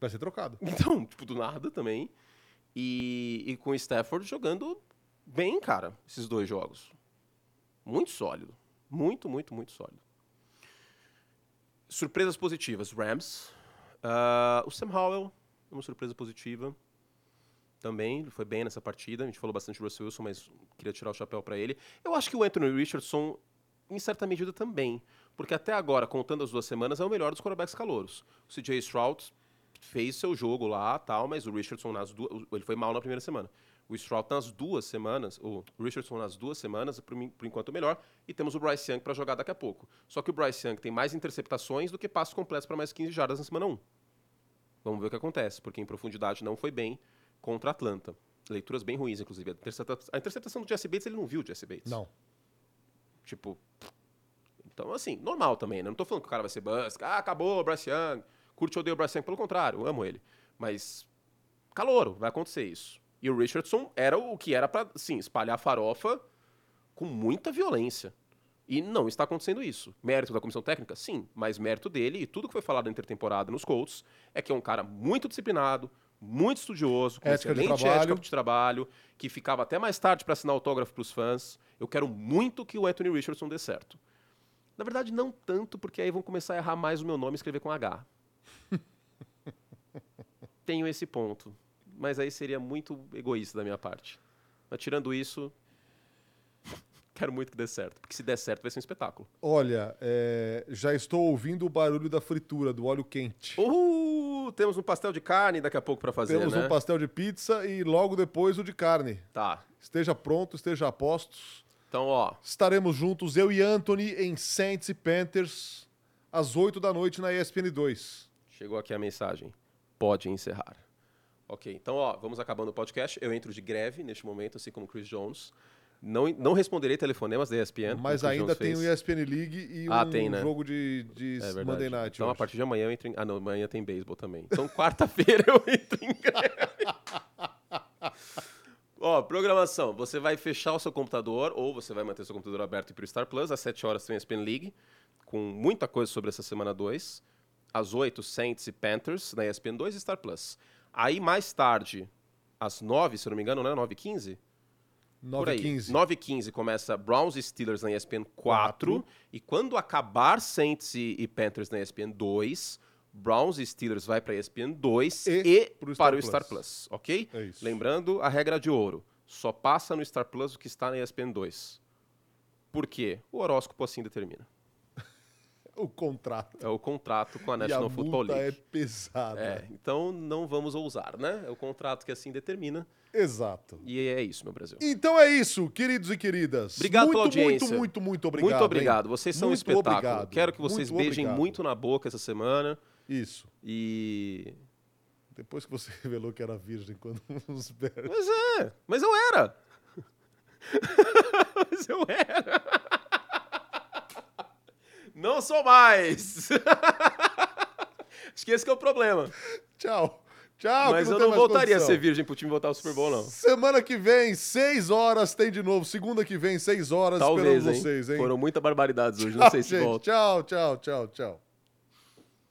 Vai ser trocado. Então, tipo, do nada também. E, e com o Stafford jogando bem, cara, esses dois jogos. Muito sólido. Muito, muito, muito sólido. Surpresas positivas. Rams. Ah, o Sam Howell, uma surpresa positiva. Também, ele foi bem nessa partida. A gente falou bastante do Russell Wilson, mas queria tirar o chapéu para ele. Eu acho que o Anthony Richardson, em certa medida, também. Porque até agora, contando as duas semanas, é o melhor dos quarterbacks calouros. O CJ Stroud fez seu jogo lá, tal, mas o Richardson nas duas, ele foi mal na primeira semana. O Stroud nas duas semanas, o Richardson nas duas semanas, por, por enquanto o melhor, e temos o Bryce Young para jogar daqui a pouco. Só que o Bryce Young tem mais interceptações do que passos completos para mais 15 jardas na semana 1. Vamos ver o que acontece, porque em profundidade não foi bem contra a Atlanta. Leituras bem ruins, inclusive. A intercepta- a interceptação do Jesse Bates, ele não viu o Jesse Bates. Não. Tipo. Então, assim, normal também, né? Não tô falando que o cara vai ser bust. Ah, acabou o Bryce Young. Curte ou odeio o Bryce Young. Pelo contrário, amo ele. Mas. Calouro, vai acontecer isso. E o Richardson era o que era pra, sim, espalhar farofa com muita violência. E não está acontecendo isso. Mérito da comissão técnica? Sim, mas mérito dele e tudo que foi falado na intertemporada nos Colts é que é um cara muito disciplinado, muito estudioso, com Ética de excelente trabalho. ética de trabalho, que ficava até mais tarde para assinar autógrafo para os fãs. Eu quero muito que o Anthony Richardson dê certo. Na verdade, não tanto, porque aí vão começar a errar mais o meu nome e escrever com H. Tenho esse ponto. Mas aí seria muito egoísta da minha parte. Mas tirando isso, quero muito que dê certo. Porque se der certo, vai ser um espetáculo. Olha, é, já estou ouvindo o barulho da fritura, do óleo quente. Uhul! Temos um pastel de carne daqui a pouco para fazer, Temos né? um pastel de pizza e logo depois o de carne. Tá. Esteja pronto, esteja a postos. Então, ó, Estaremos juntos, eu e Anthony, em Saints e Panthers, às 8 da noite na ESPN 2. chegou aqui a mensagem. Pode encerrar. Ok, então, ó, vamos acabando o podcast. Eu entro de greve neste momento, assim como o Chris Jones. Não, não responderei telefonemas da ESPN. Mas o ainda Jones tem fez. o ESPN League e Ah, um tem, né? jogo de, de É. Monday Night. Então, a partir de amanhã eu entro em... Ah, não, amanhã tem beisebol também. Então, quarta-feira eu entro em greve. Ó, programação. Você vai fechar o seu computador ou você vai manter seu computador aberto e ir pro Star Plus. Às 7 horas tem a ESPN League, com muita coisa sobre essa semana 2. às 8, Saints e Panthers na ESPN 2 e Star Plus. Aí mais tarde, às 9, se eu não me engano, né? 9 e 15? Por aí. 9h15. 9 e 15 começa Browns e Steelers na ESPN 4. E quando acabar Saints e, e Panthers na ESPN 2, Browns e Steelers vai para a ESPN 2 E e, pro Star para o. Star Plus, ok? É. Lembrando a regra de ouro. Só passa no Star Plus o que está na ESPN 2. Por quê? O horóscopo assim determina. O contrato. É o contrato com a e a National Football multa é League. pesada. É, então não vamos ousar, né? É o contrato que assim determina. Exato. E é isso, meu Brasil. Então é isso, queridos e queridas. Obrigado muito, pela audiência. Muito, muito, muito obrigado. muito obrigado. hein? Vocês são um Muito espetáculo. obrigado. Quero que vocês Muito beijem obrigado. muito na boca essa semana. Isso. E. Depois que você revelou que era virgem quando os Bears. Mas é, mas eu era. mas eu era. Não sou mais. Acho que esse que é o problema. Tchau. Tchau. mas eu não voltaria a condição. ser virgem pro time voltar ao Super Bowl, não. Semana que vem, 6 horas, tem de novo. Segunda que vem, 6 horas, Talvez, esperando hein? vocês, hein? Foram muitas barbaridades hoje. Não Tchau, sei se gente. volta. Tchau, tchau, tchau, tchau.